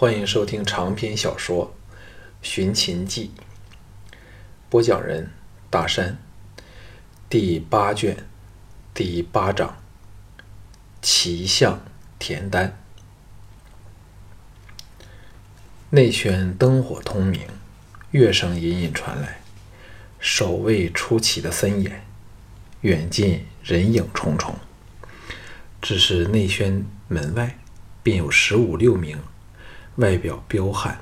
欢迎收听长篇小说《寻秦记》，播讲人大山，第八卷第八章：奇象田丹。内轩灯火通明，乐声隐隐传来，守卫出奇的森严，远近人影重重。只是内轩门外便有十五六名外表彪悍、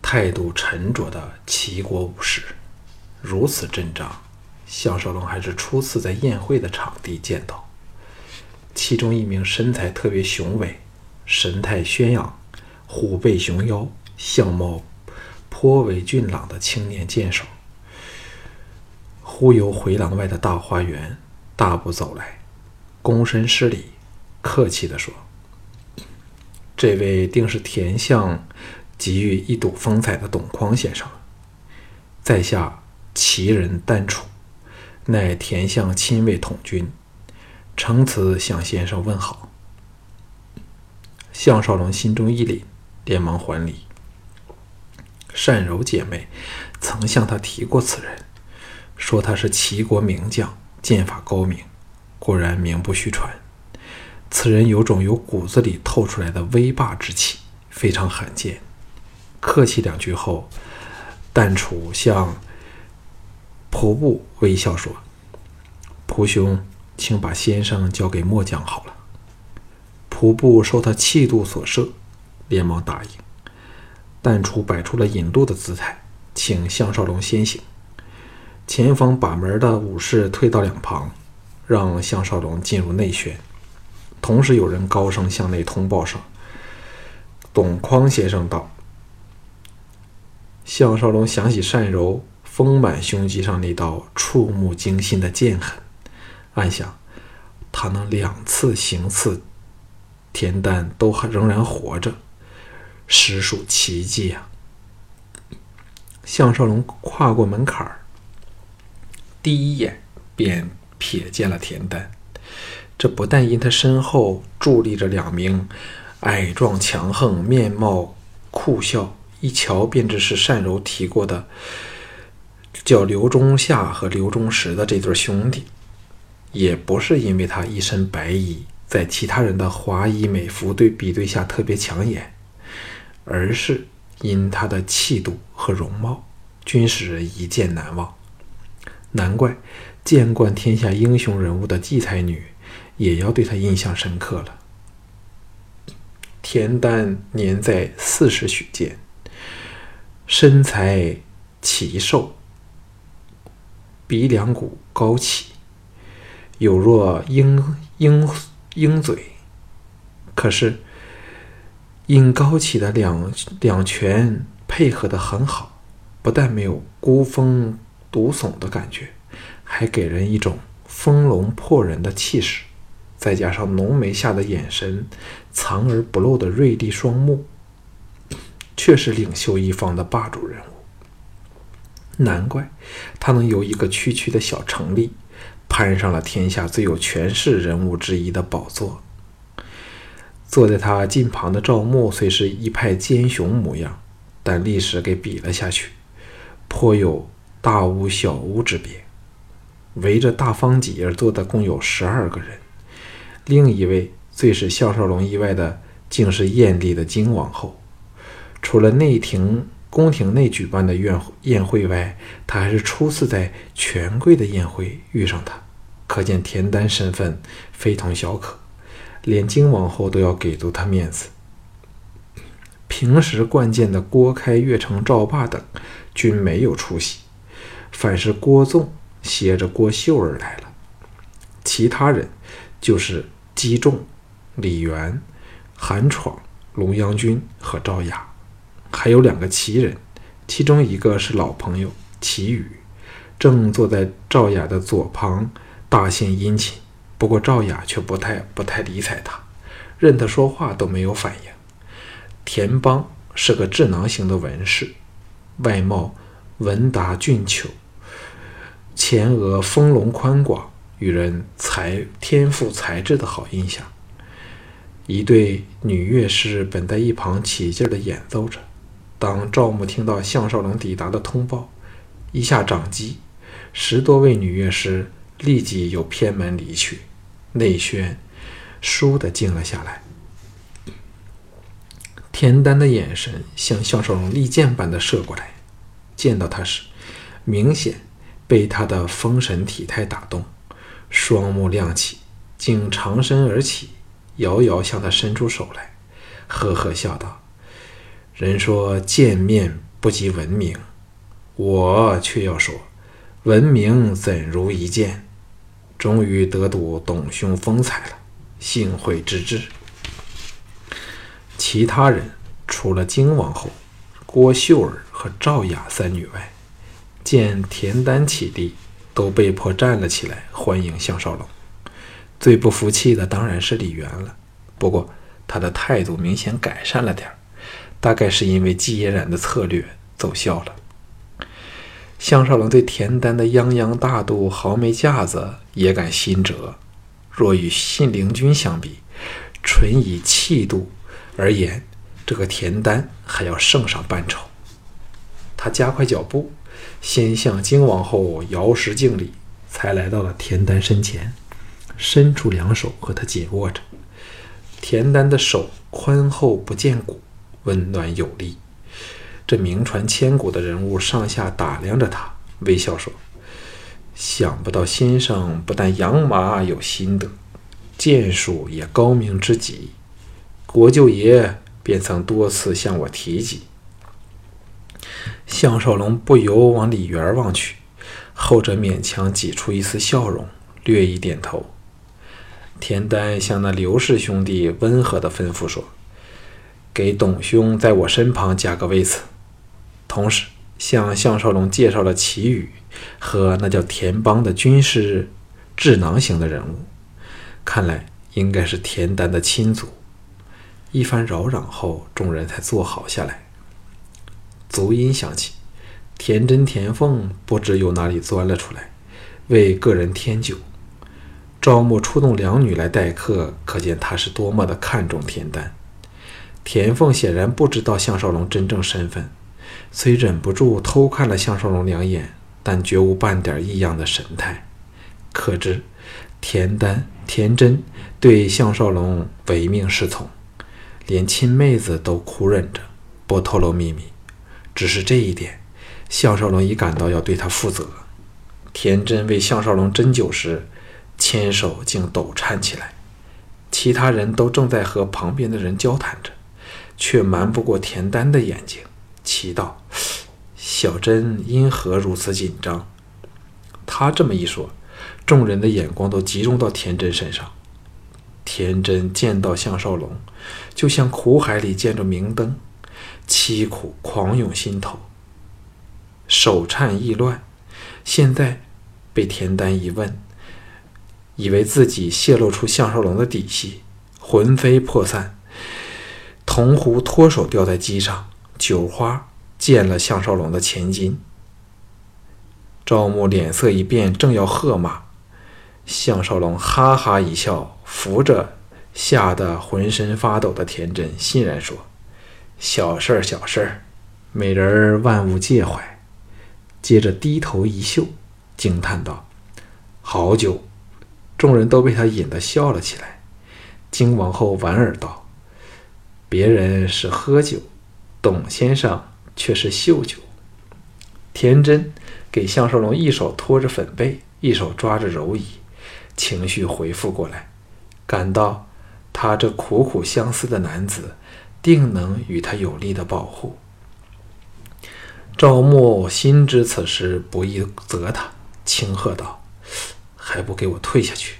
态度沉着的齐国武士，如此阵仗，项少龙还是初次在宴会的场地见到。其中一名身材特别雄伟、神态轩昂。虎背熊腰、相貌颇为俊朗的青年剑手，忽由回廊外的大花园大步走来，躬身施礼，客气地说：“这位定是田相给予一睹风采的董匡先生。在下齐人丹楚，乃田相亲卫统军，承此向先生问好。”项少龙心中一凛。连忙还礼。单柔姐妹曾向他提过此人，说他是齐国名将，剑法高明，果然名不虚传。此人有种由骨子里透出来的威霸之气，非常罕见。客气两句后，淡楚向仆布微笑说：“仆兄，请把先生交给末将好了。”仆布受他气度所摄。连忙答应，淡楚摆出了引路的姿态，请项少龙先行。前方把门的武士退到两旁，让项少龙进入内轩。同时，有人高声向内通报说：“董匡先生道。”项少龙想起单柔丰满胸肌上那道触目惊心的剑痕，暗想：他能两次行刺田丹都还仍然活着。实属奇迹啊！项少龙跨过门槛儿，第一眼便瞥见了田丹。这不但因他身后伫立着两名矮壮强横、面貌酷笑，一瞧便知是单柔提过的叫刘忠夏和刘忠实的这对兄弟，也不是因为他一身白衣，在其他人的华衣美服对比对下特别抢眼。而是因他的气度和容貌，均使人一见难忘。难怪见惯天下英雄人物的季才女，也要对他印象深刻了。田丹年在四十许间，身材奇瘦，鼻梁骨高起，有若鹰鹰鹰嘴，可是。因高起的两两拳配合的很好，不但没有孤峰独耸的感觉，还给人一种丰隆破人的气势。再加上浓眉下的眼神，藏而不露的锐利双目，却是领袖一方的霸主人物。难怪他能由一个区区的小城吏，攀上了天下最有权势人物之一的宝座。坐在他近旁的赵牧虽是一派奸雄模样，但历史给比了下去，颇有大巫小巫之别。围着大方几而坐的共有十二个人，另一位最使项少龙意外的，竟是艳丽的金王后。除了内廷宫廷内举办的宴宴会外，他还是初次在权贵的宴会遇上她，可见田丹身份非同小可。连金王后都要给足他面子。平时惯见的郭开、岳成、赵霸等均没有出席，反是郭纵携着郭秀儿来了。其他人就是姬仲、李元、韩闯、龙阳君和赵雅，还有两个奇人，其中一个是老朋友齐宇，正坐在赵雅的左旁，大献殷勤。不过赵雅却不太不太理睬他，任他说话都没有反应。田邦是个智囊型的文士，外貌文达俊俏，前额丰隆宽广，与人才天赋才智的好印象。一对女乐师本在一旁起劲地演奏着。当赵牧听到项少龙抵达的通报，一下掌机，十多位女乐师立即又偏门离去，内轩倏地静了下来。田丹的眼神向项少龙利箭般的射过来，见到他时，明显被他的风神体态打动，双目亮起，竟长身而起，遥遥向他伸出手来，呵呵笑道：“人说见面不及闻名，我却要说，闻名怎如一见？终于得睹董兄风采了，幸会之至。”其他人除了金王后、郭秀儿和赵雅三女外，见田丹起立，都被迫站了起来欢迎项少龙。最不服气的当然是李元了，不过他的态度明显改善了点儿，大概是因为季嫣然的策略奏效了。项少龙对田丹的泱泱大度、豪迈架子也感心折，若与信陵君相比，纯以气度。而言，这个田丹还要胜上半筹。他加快脚步，先向金王后摇石敬礼，才来到了田丹身前，伸出两手和他紧握着。田丹的手宽厚不见骨，温暖有力。这名传千古的人物上下打量着他，微笑说：“想不到先生不但养马有心得，剑术也高明之极。”国舅爷便曾多次向我提及。项少龙不由往李元望去，后者勉强挤出一丝笑容，略一点头。田丹向那刘氏兄弟温和地吩咐说：“给董兄在我身旁加个位子。”同时向项少龙介绍了祁宇和那叫田邦的军师智囊型的人物，看来应该是田丹的亲族。一番扰攘后，众人才坐好下来。足音响起，田真、田凤不知由哪里钻了出来，为个人添酒。赵牧出动两女来待客，可见他是多么的看重田丹。田凤显然不知道项少龙真正身份，虽忍不住偷看了项少龙两眼，但绝无半点异样的神态。可知田丹、田真对项少龙唯命是从。连亲妹子都苦忍着不透露秘密，只是这一点，项少龙已感到要对他负责。田真为项少龙斟酒时，牵手竟抖颤起来。其他人都正在和旁边的人交谈着，却瞒不过田丹的眼睛，奇道：“小珍因何如此紧张？”他这么一说，众人的眼光都集中到田真身上。田真见到项少龙，就像苦海里见着明灯，凄苦狂涌心头，手颤意乱。现在被田丹一问，以为自己泄露出项少龙的底细，魂飞魄散。铜壶脱手掉在机上，酒花溅了项少龙的前襟。赵牧脸色一变，正要喝骂。项少龙哈哈一笑，扶着吓得浑身发抖的田真，欣然说：“小事儿，小事儿，美人万勿介怀。”接着低头一嗅，惊叹道：“好酒！”众人都被他引得笑了起来。金王后莞尔道：“别人是喝酒，董先生却是嗅酒。”田真给项少龙一手托着粉背，一手抓着柔椅。情绪恢复过来，感到他这苦苦相思的男子定能与他有力的保护。赵牧心知此事不易责他，轻喝道：“还不给我退下去！”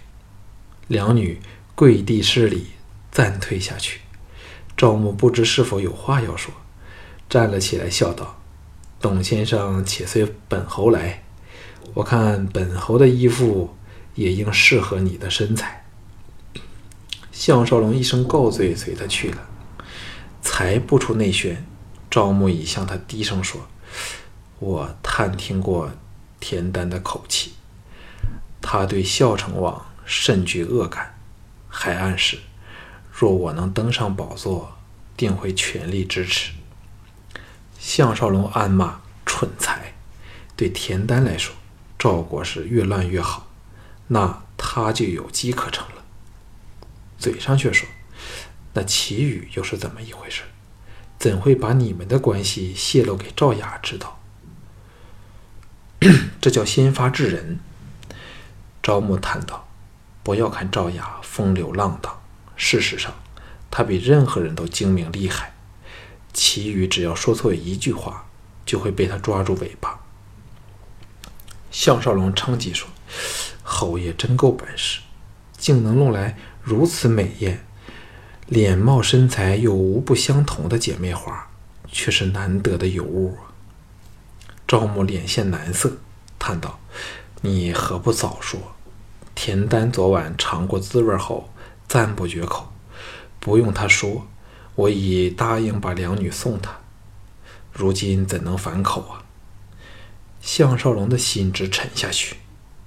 两女跪地施礼，暂退下去。赵牧不知是否有话要说，站了起来，笑道：“董先生且随本侯来，我看本侯的衣服。”也应适合你的身材。项少龙一声告罪，随他去了。才不出内轩，赵牧已向他低声说：“我探听过田丹的口气，他对孝成王甚具恶感，还暗示，若我能登上宝座，定会全力支持。项少龙暗骂蠢材。对田丹来说，赵国是越乱越好，那他就有机可乘了。嘴上却说：“那祁宇又是怎么一回事？怎会把你们的关系泄露给赵雅知道？这叫先发制人。”赵牧叹道：“不要看赵雅风流浪荡，事实上，他比任何人都精明厉害。祁宇只要说错一句话，就会被他抓住尾巴。”项少龙称极说：“侯爷真够本事，竟能弄来如此美艳、脸貌身材又无不相同的姐妹花，却是难得的尤物啊。”赵母脸现难色，叹道：“你何不早说？田丹昨晚尝过滋味后，赞不绝口。不用他说，我已答应把两女送他。如今怎能反口啊？”项少龙的心直沉下去，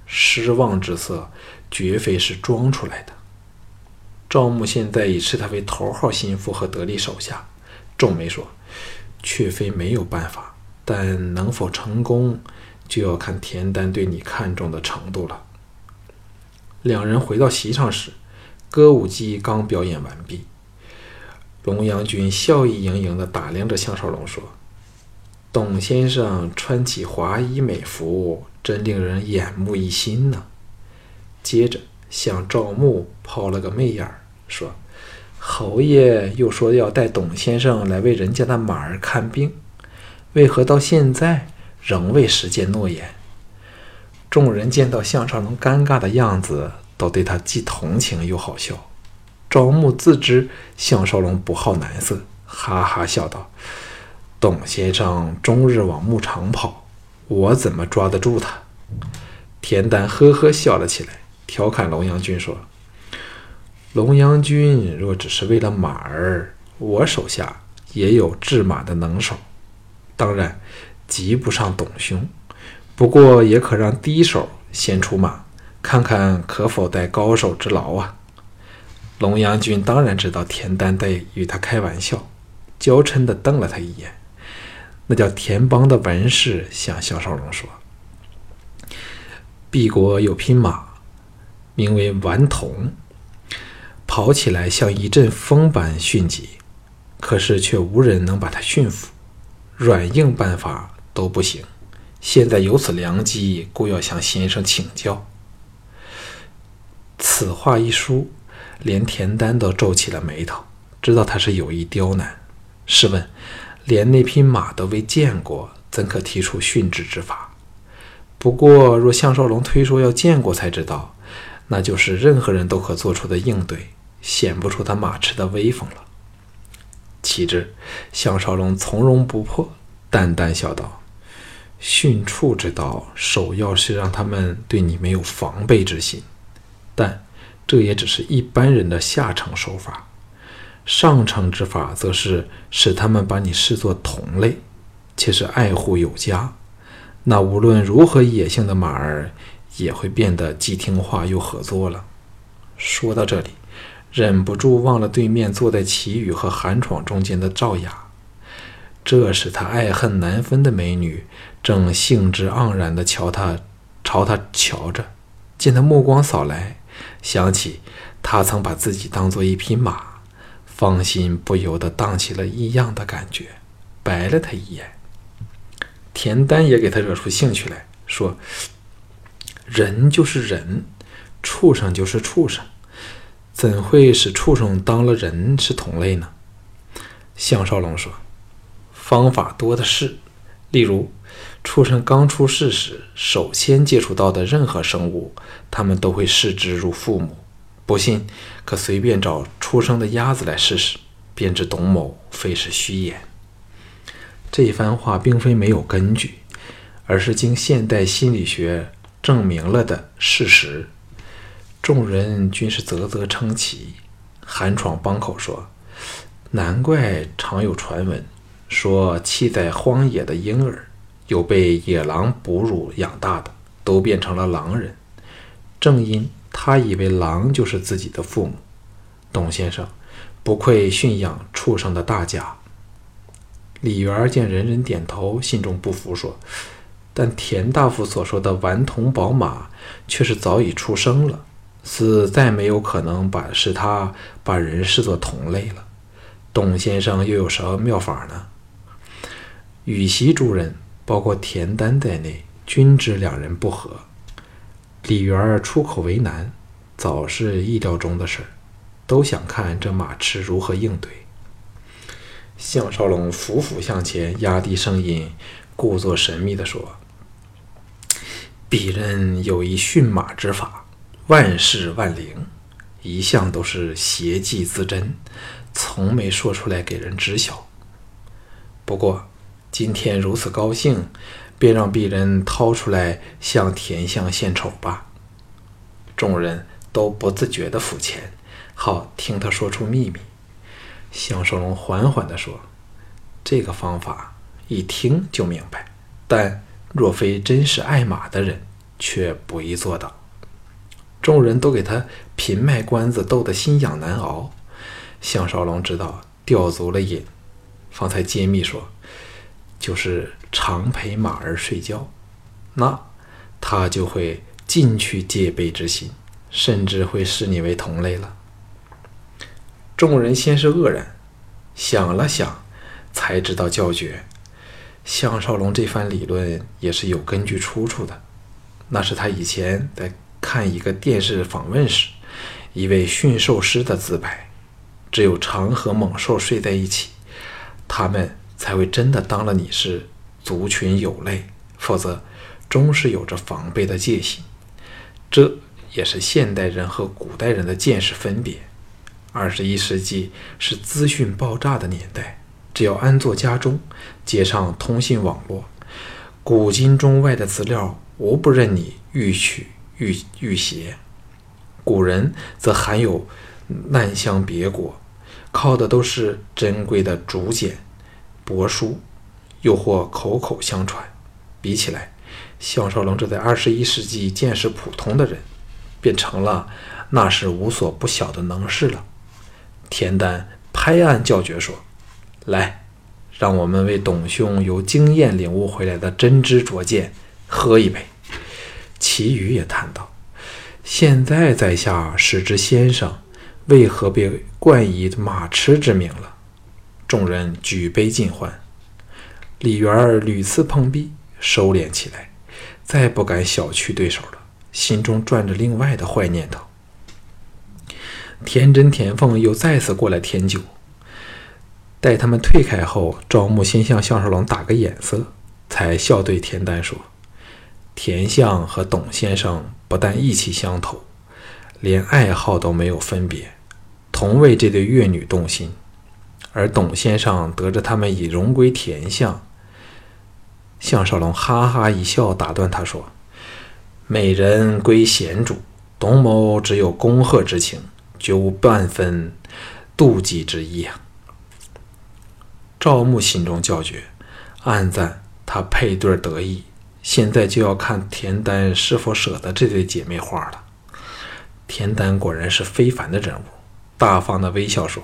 失望之色绝非是装出来的。赵牧现在已视他为头号心腹和得力手下，皱眉说：“却非没有办法，但能否成功，就要看田丹对你看重的程度了。”两人回到席上时，歌舞伎刚表演完毕，龙阳君笑意盈盈地打量着项少龙说。董先生穿起华衣美服，真令人眼目一新呢。接着向赵牧抛了个媚眼儿，说：“侯爷又说要带董先生来为人家的马儿看病，为何到现在仍未实践诺言？”众人见到项少龙尴尬的样子，都对他既同情又好笑。赵牧自知项少龙不好男色，哈哈笑道。董先生终日往牧场跑，我怎么抓得住他？田丹呵呵笑了起来，调侃龙阳君说：“龙阳君若只是为了马儿，我手下也有治马的能手，当然及不上董兄，不过也可让低手先出马，看看可否带高手之劳啊。”龙阳君当然知道田丹在与他开玩笑，娇嗔地瞪了他一眼。那叫田邦的文士向项少龙说：“敝国有匹马，名为顽童，跑起来像一阵风般迅疾，可是却无人能把它驯服，软硬办法都不行。现在有此良机，故要向先生请教。”此话一出，连田丹都皱起了眉头，知道他是有意刁难。试问？连那匹马都未见过，怎可提出训制之法？不过，若项少龙推说要见过才知道，那就是任何人都可做出的应对，显不出他马驰的威风了。岂知项少龙从容不迫，淡淡笑道：“训畜之道，首要是让他们对你没有防备之心，但这也只是一般人的下乘手法。”上乘之法，则是使他们把你视作同类，且是爱护有加。那无论如何野性的马儿，也会变得既听话又合作了。说到这里，忍不住忘了对面坐在齐宇和韩闯中间的赵雅。这时，他爱恨难分的美女正兴致盎然地瞧他，朝他瞧着。见他目光扫来，想起他曾把自己当做一匹马。芳心不由得荡起了异样的感觉，白了他一眼。田丹也给他惹出兴趣来说：“人就是人，畜生就是畜生，怎会使畜生当了人是同类呢？”项少龙说：“方法多的是，例如，畜生刚出世时，首先接触到的任何生物，他们都会视之如父母。”不信，可随便找出生的鸭子来试试，便知董某非是虚言。这一番话并非没有根据，而是经现代心理学证明了的事实。众人均是啧啧称奇。韩闯帮口说：“难怪常有传闻说，弃在荒野的婴儿，有被野狼哺乳养大的，都变成了狼人。正因。”他以为狼就是自己的父母，董先生，不愧驯养畜生的大家。李元见人人点头，心中不服，说：“但田大夫所说的顽童宝马，却是早已出生了，是再没有可能把是他把人视作同类了。董先生又有什么妙法呢？”羽席诸人，包括田丹在内，均知两人不和。李元儿出口为难，早是意料中的事儿，都想看这马痴如何应对。项少龙俯俯向前，压低声音，故作神秘地说：“鄙人有一驯马之法，万事万灵，一向都是邪计自珍，从没说出来给人知晓。不过今天如此高兴。”便让鄙人掏出来向田相献丑吧。众人都不自觉地付钱，好听他说出秘密。项少龙缓缓地说：“这个方法一听就明白，但若非真是爱马的人，却不易做到。”众人都给他品卖关子，逗得心痒难熬。项少龙知道吊足了瘾，方才揭秘说。就是常陪马儿睡觉，那他就会进去戒备之心，甚至会视你为同类了。众人先是愕然，想了想，才知道叫绝。项少龙这番理论也是有根据出处的，那是他以前在看一个电视访问时，一位驯兽师的自白：只有常和猛兽睡在一起，他们。才会真的当了你是族群有类，否则终是有着防备的戒心。这也是现代人和古代人的见识分别。二十一世纪是资讯爆炸的年代，只要安坐家中，接上通信网络，古今中外的资料无不任你欲取欲欲携。古人则含有难乡别国，靠的都是珍贵的竹简。帛书，又或口口相传，比起来，项少龙这在二十一世纪见识普通的人，便成了那是无所不晓的能士了。田丹拍案叫绝说：“来，让我们为董兄由经验领悟回来的真知灼见喝一杯。”其余也谈道：“现在在下时之先生，为何被冠以马痴之名了？”众人举杯尽欢，李元儿屡次碰壁，收敛起来，再不敢小觑对手了，心中转着另外的坏念头。田真、田凤又再次过来添酒，待他们退开后，赵牧先向项少龙打个眼色，才笑对田丹说：“田相和董先生不但意气相投，连爱好都没有分别，同为这对越女动心。”而董先生得知他们已荣归田相，项少龙哈哈一笑，打断他说：“美人归贤主，董某只有恭贺之情，绝无半分妒忌之意啊。”赵牧心中叫绝，暗赞他配对得意。现在就要看田丹是否舍得这对姐妹花了。田丹果然是非凡的人物，大方的微笑说。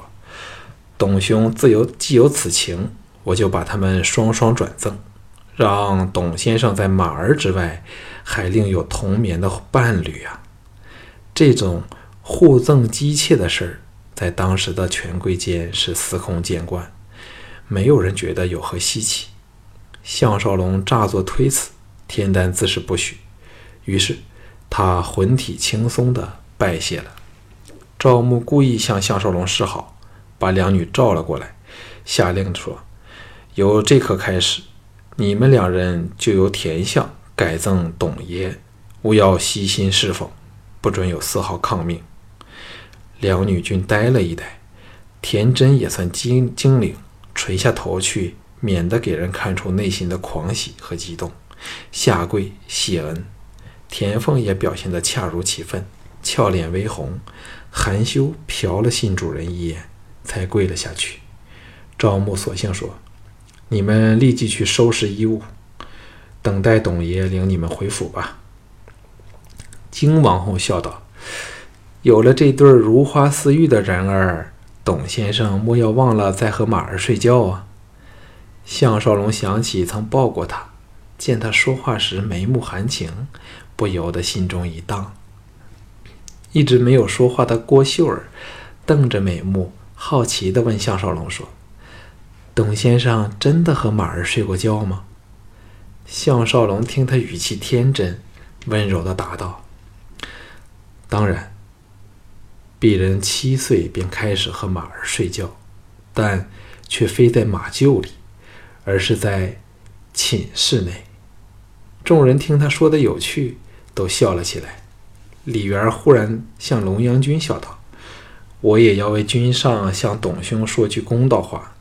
董兄自有既有此情，我就把他们双双转赠，让董先生在马儿之外，还另有同眠的伴侣啊！这种互赠姬妾的事儿，在当时的权贵间是司空见惯，没有人觉得有何稀奇。项少龙诈作推辞，田丹自是不许，于是他魂体轻松地拜谢了。赵牧故意向项少龙示好。把两女召了过来，下令说：“由这刻开始，你们两人就由田相改赠董爷，务要悉心侍奉，不准有丝毫抗命。”两女均呆了一呆，田真也算精精灵，垂下头去，免得给人看出内心的狂喜和激动，下跪谢恩。田凤也表现得恰如其分，俏脸微红，含羞瞟了新主人一眼。才跪了下去。赵牧索性说：“你们立即去收拾衣物，等待董爷领你们回府吧。”金王后笑道：“有了这对如花似玉的人儿，董先生莫要忘了再和马儿睡觉啊！项少龙想起曾抱过他，见他说话时眉目含情，不由得心中一荡。一直没有说话的郭秀儿瞪着美目，好奇地问项少龙说：“董先生真的和马儿睡过觉吗？”项少龙听他语气天真，温柔地答道：“当然。鄙人七岁便开始和马儿睡觉，但却非在马厩里，而是在寝室内。”众人听他说的有趣，都笑了起来。李元忽然向龙阳君笑道：“我也要为君上向董兄说句公道话。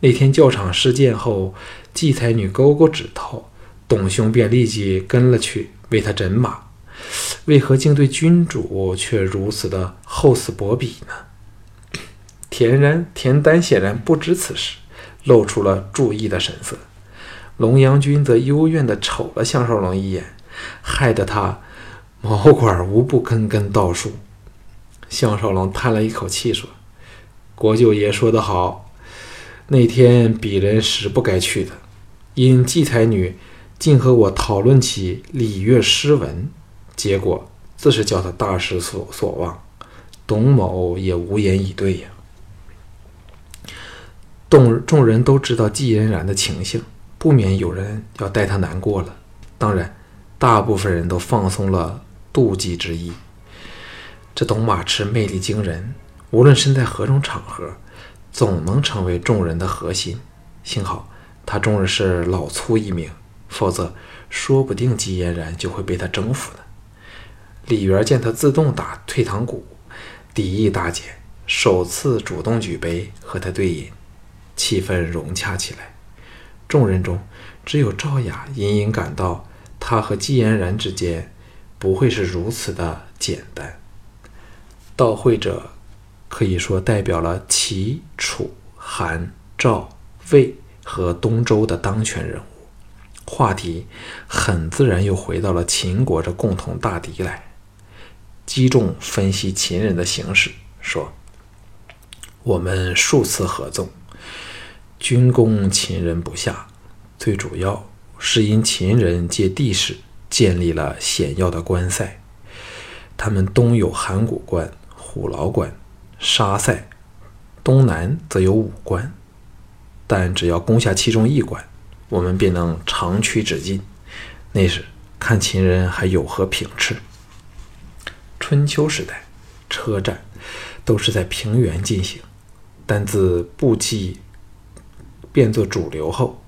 那天教场事件后，季才女勾勾指头，董兄便立即跟了去为他诊马。为何竟对君主却如此的厚此薄彼呢？”田然、田丹显然不知此事，露出了注意的神色。龙阳君则幽怨地瞅了项少龙一眼，害得他。毛管无不根根倒竖。项少龙叹了一口气说：“国舅爷说得好，那天鄙人实不该去的，因季才女竟和我讨论起礼乐诗文，结果自是叫他大失所所望。董某也无言以对呀。”众众人都知道季嫣然的情形，不免有人要带他难过了。当然，大部分人都放松了。妒忌之意。这董马池魅力惊人，无论身在何种场合，总能成为众人的核心。幸好他终日是老粗一名，否则说不定季嫣然就会被他征服呢。李元见他自动打退堂鼓，敌意大减，首次主动举杯和他对饮，气氛融洽起来。众人中，只有赵雅隐隐感到他和季嫣然之间。不会是如此的简单。到会者可以说代表了齐、楚、韩、赵、魏和东周的当权人物，话题很自然又回到了秦国这共同大敌来。击中分析秦人的形势，说：“我们数次合纵，军攻秦人不下，最主要是因秦人借地势。”建立了险要的关塞，他们东有函谷关、虎牢关、沙塞，东南则有武关。但只要攻下其中一关，我们便能长驱直进。那时看秦人还有何凭斥？春秋时代，车战都是在平原进行，但自步骑变作主流后，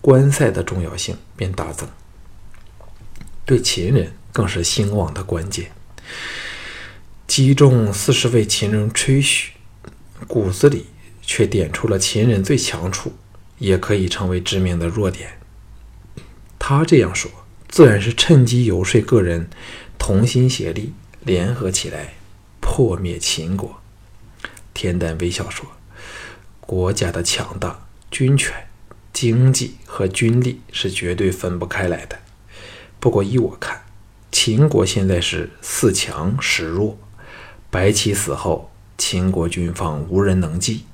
关塞的重要性便大增。对秦人更是兴旺的关键。击中四十位秦人吹嘘，骨子里却点出了秦人最强处，也可以成为致命的弱点。他这样说，自然是趁机游说个人同心协力，联合起来破灭秦国。田丹微笑说：“国家的强大，军权、经济和军力是绝对分不开来的。”不过依我看，秦国现在是四强十弱。白起死后，秦国军方无人能继。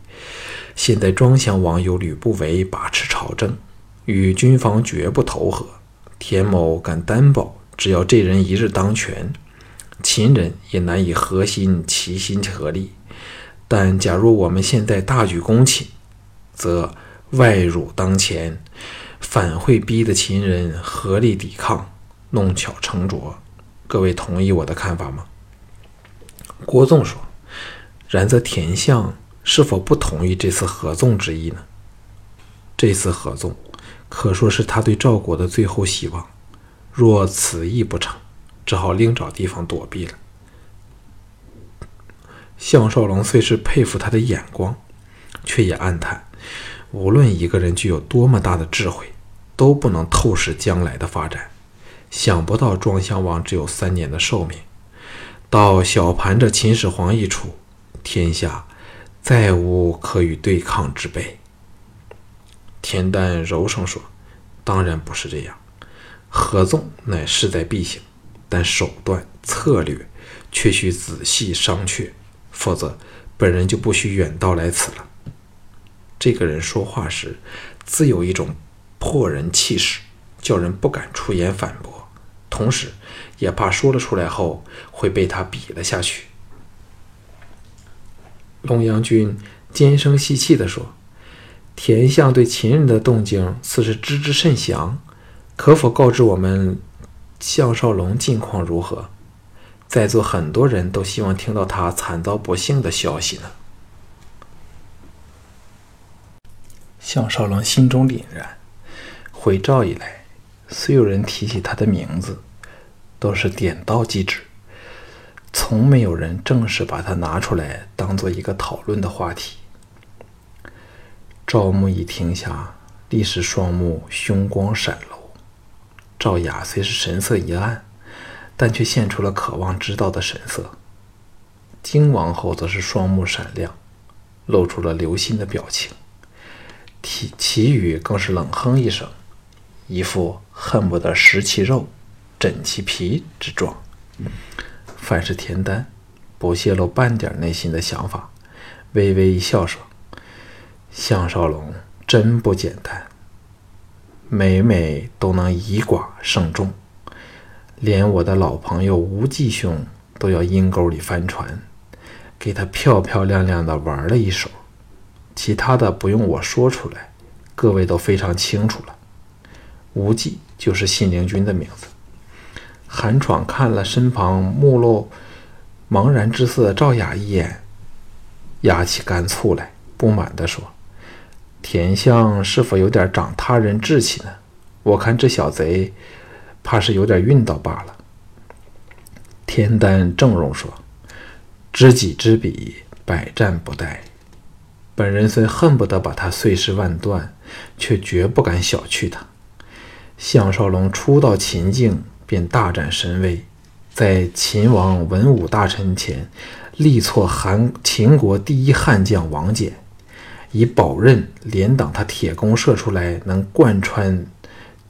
现在庄襄王有吕不韦把持朝政，与军方绝不投合。田某敢担保，只要这人一日当权，秦人也难以合心齐心合力。但假如我们现在大举攻秦，则外辱当前，反会逼得秦人合力抵抗。弄巧成拙，各位同意我的看法吗？郭纵说：“然则田相是否不同意这次合纵之意呢？这次合纵可说是他对赵国的最后希望。若此意不成，只好另找地方躲避了。”项少龙虽是佩服他的眼光，却也暗叹：无论一个人具有多么大的智慧，都不能透视将来的发展。想不到庄襄王只有三年的寿命，到小盘这秦始皇一出，天下再无可与对抗之辈。田丹柔声说：“当然不是这样，合纵乃势在必行，但手段策略却需仔细商榷，否则本人就不需远道来此了。这个人说话时，自有一种破人气势，叫人不敢出言反驳，同时也怕说了出来后会被他比了下去。龙阳君尖声细气地说：“田相对秦人的动静似是知之甚详，可否告知我们项少龙近况如何？”在座很多人都希望听到他惨遭不幸的消息呢。项少龙心中凛然，回赵以来，虽有人提起他的名字，都是点到即止，从没有人正式把他拿出来当做一个讨论的话题。赵牧一听下，立时双目凶光闪露。赵雅虽是神色一暗。但却现出了渴望知道的神色。金王后则是双目闪亮，露出了留心的表情。其其余更是冷哼一声，一副恨不得食其肉、枕其皮之状。凡是田丹，不泄露半点内心的想法，微微一笑说：“项少龙真不简单，每每都能以寡胜众。”连我的老朋友吴继兄都要阴沟里翻船，给他漂漂亮亮的玩了一手。其他的不用我说出来，各位都非常清楚了。无忌就是信陵君的名字。韩闯看了身旁目露茫然之色的赵雅一眼，压起干醋来，不满地说：“田相是否有点长他人志气呢？我看这小贼……”怕是有点运道罢了。田丹正容说：“知己知彼，百战不殆。本人虽恨不得把他碎尸万段，却绝不敢小觑他。项少龙初到秦境便大展神威，在秦王文武大臣前力挫韩秦国第一悍将王翦，以宝刃连挡他铁弓射出来能贯穿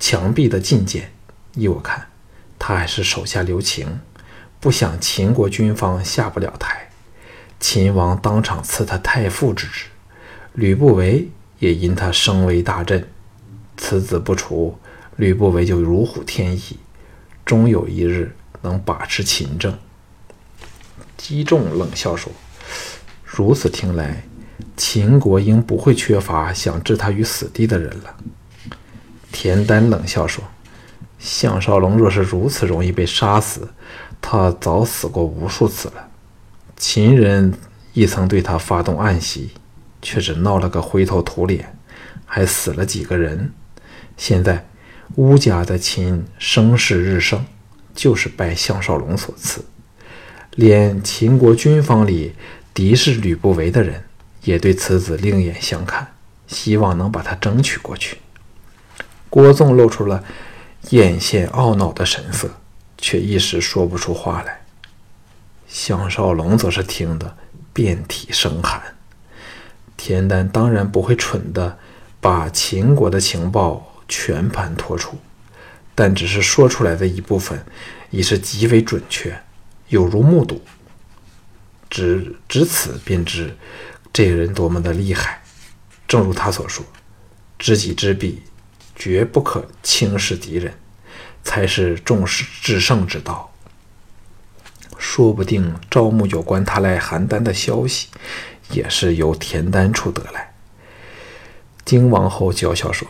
墙壁的劲箭。”依我看，他还是手下留情，不想秦国军方下不了台。秦王当场赐他太傅之职，吕不韦也因他声威大振。此子不除，吕不韦就如虎添翼，终有一日能把持秦政。姬仲冷笑说：“如此听来，秦国应不会缺乏想置他于死地的人了。”田丹冷笑说。项少龙若是如此容易被杀死，他早死过无数次了。秦人亦曾对他发动暗袭，却只闹了个灰头土脸，还死了几个人。现在乌家在秦声势日盛，就是拜项少龙所赐。连秦国军方里敌视吕不韦的人，也对此子另眼相看，希望能把他争取过去。郭纵露出了。艳羡懊恼的神色，却一时说不出话来。项少龙则是听得遍体生寒。田丹当然不会蠢的把秦国的情报全盘托出，但只是说出来的一部分，已是极为准确，有如目睹。只只此便知这人多么的厉害。正如他所说，知己知彼。绝不可轻视敌人，才是重视制胜之道。说不定赵牧有关他来邯郸的消息，也是由田丹处得来。荆王后娇笑说：“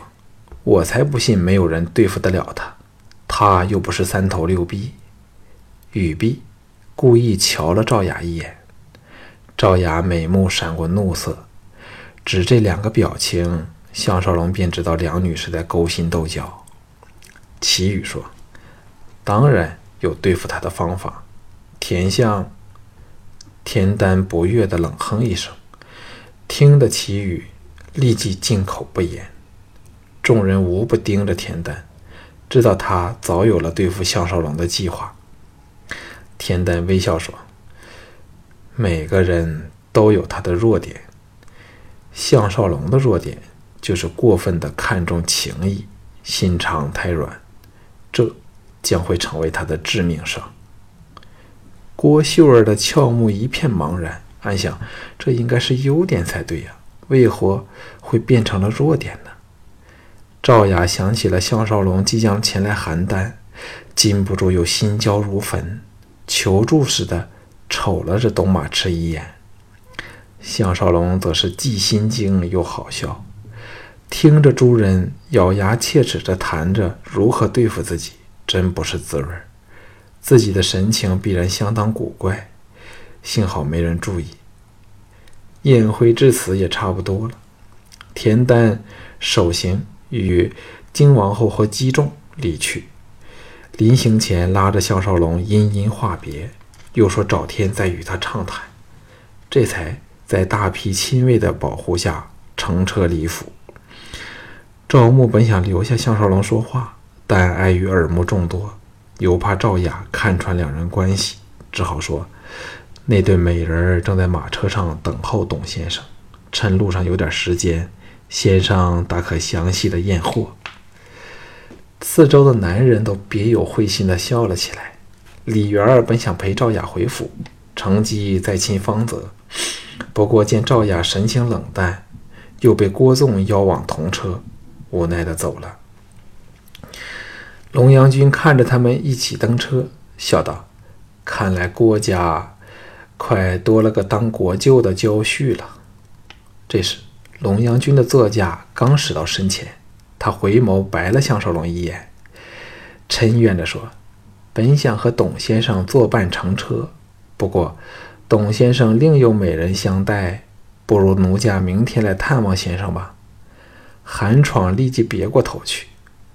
我才不信没有人对付得了他，他又不是三头六臂。”语毕，故意瞧了赵雅一眼。赵雅美目闪过怒色，只这两个表情。项少龙便知道两女是在勾心斗角。齐宇说：“当然有对付他的方法。”田相、田丹不悦的冷哼一声，听得齐宇立即静口不言。众人无不盯着田丹，知道他早有了对付项少龙的计划。田丹微笑说：“每个人都有他的弱点，项少龙的弱点。”就是过分的看重情谊，心肠太软，这将会成为他的致命伤。郭秀儿的俏目一片茫然，暗想这应该是优点才对呀，为何会变成了弱点呢？赵雅想起了项少龙即将前来邯郸，禁不住又心焦如焚，求助似的瞅了这董马痴一眼。项少龙则是既心惊又好笑，听着诸人咬牙切齿地谈着如何对付自己，真不是滋味儿自己的神情必然相当古怪，幸好没人注意。宴会至此也差不多了，田丹手行。与金王后和姬仲离去，临行前拉着项少龙殷殷话别，又说找天再与他畅谈，这才在大批亲卫的保护下乘车离府。赵牧本想留下项少龙说话，但碍于耳目众多，又怕赵雅看穿两人关系，只好说：“那对美人正在马车上等候董先生，趁路上有点时间。”先生大可详细的验货。四周的男人都别有会心的笑了起来。李元儿本想陪赵雅回府，乘机再亲芳泽，不过见赵雅神情冷淡，又被郭纵邀往同车，无奈的走了。龙阳君看着他们一起登车，笑道：“看来郭家快多了个当国舅的娇婿了。”这时。龙阳君的座驾刚驶到身前，他回眸白了项少龙一眼，嗔怨地说：“本想和董先生作伴乘车，不过董先生另有美人相待，不如奴家明天来探望先生吧。”韩闯立即别过头去，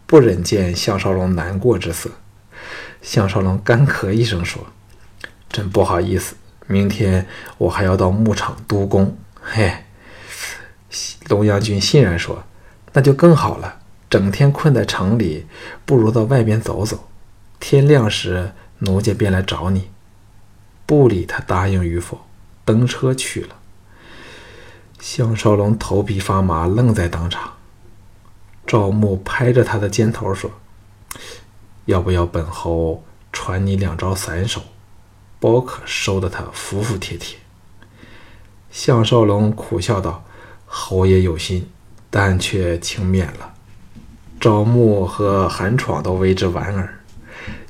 不忍见项少龙难过之色。项少龙干咳一声说：“真不好意思，明天我还要到牧场督工。”嘿。龙阳君欣然说：“那就更好了，整天困在城里，不如到外边走走。天亮时，奴家便来找你。”不理他答应与否，登车去了。项少龙头皮发麻，愣在当场。赵牧拍着他的肩头说：“要不要本侯传你两招散手，包可收得他服服帖帖？”项少龙苦笑道。侯爷有心，但却轻免了。赵牧和韩闯都为之莞尔，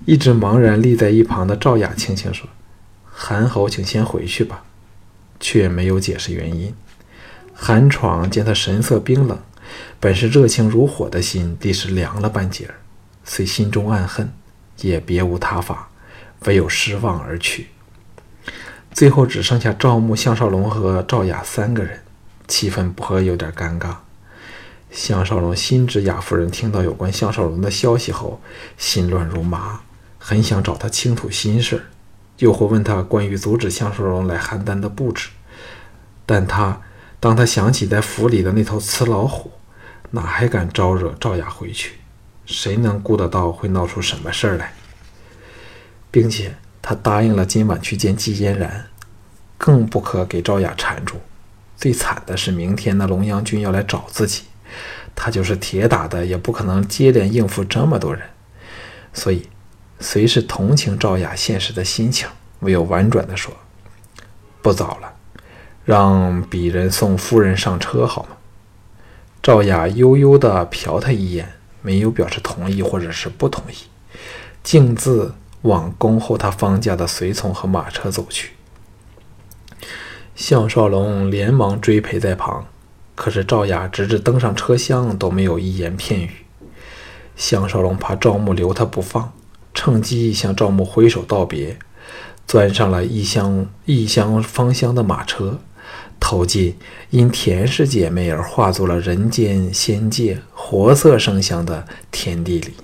一直茫然立在一旁的赵雅轻轻说：“韩侯，请先回去吧。”却没有解释原因。韩闯见他神色冰冷，本是热情如火的心，立时凉了半截儿。虽心中暗恨，也别无他法，唯有失望而去。最后只剩下赵牧、项少龙和赵雅三个人。气氛不和，有点尴尬。项少龙心知雅夫人听到有关项少龙的消息后，心乱如麻，很想找他倾吐心事儿，又或问他关于阻止项少龙来邯郸的布置。但他当他想起在府里的那头雌老虎，哪还敢招惹赵雅回去？谁能顾得到会闹出什么事儿来？并且他答应了今晚去见季嫣然，更不可给赵雅缠住。最惨的是，明天那龙阳君要来找自己，他就是铁打的，也不可能接连应付这么多人。所以，虽是同情赵雅现实的心情，唯有婉转地说：“不早了，让鄙人送夫人上车好吗？”赵雅悠悠地瞟他一眼，没有表示同意或者是不同意，径自往恭候他方家的随从和马车走去。项少龙连忙追陪在旁，可是赵雅直至登上车厢都没有一言片语。项少龙怕赵牧留他不放，趁机向赵牧挥手道别，钻上了异乡异乡芳香的马车，投进因田氏姐妹而化作了人间仙界、活色生香的天地里。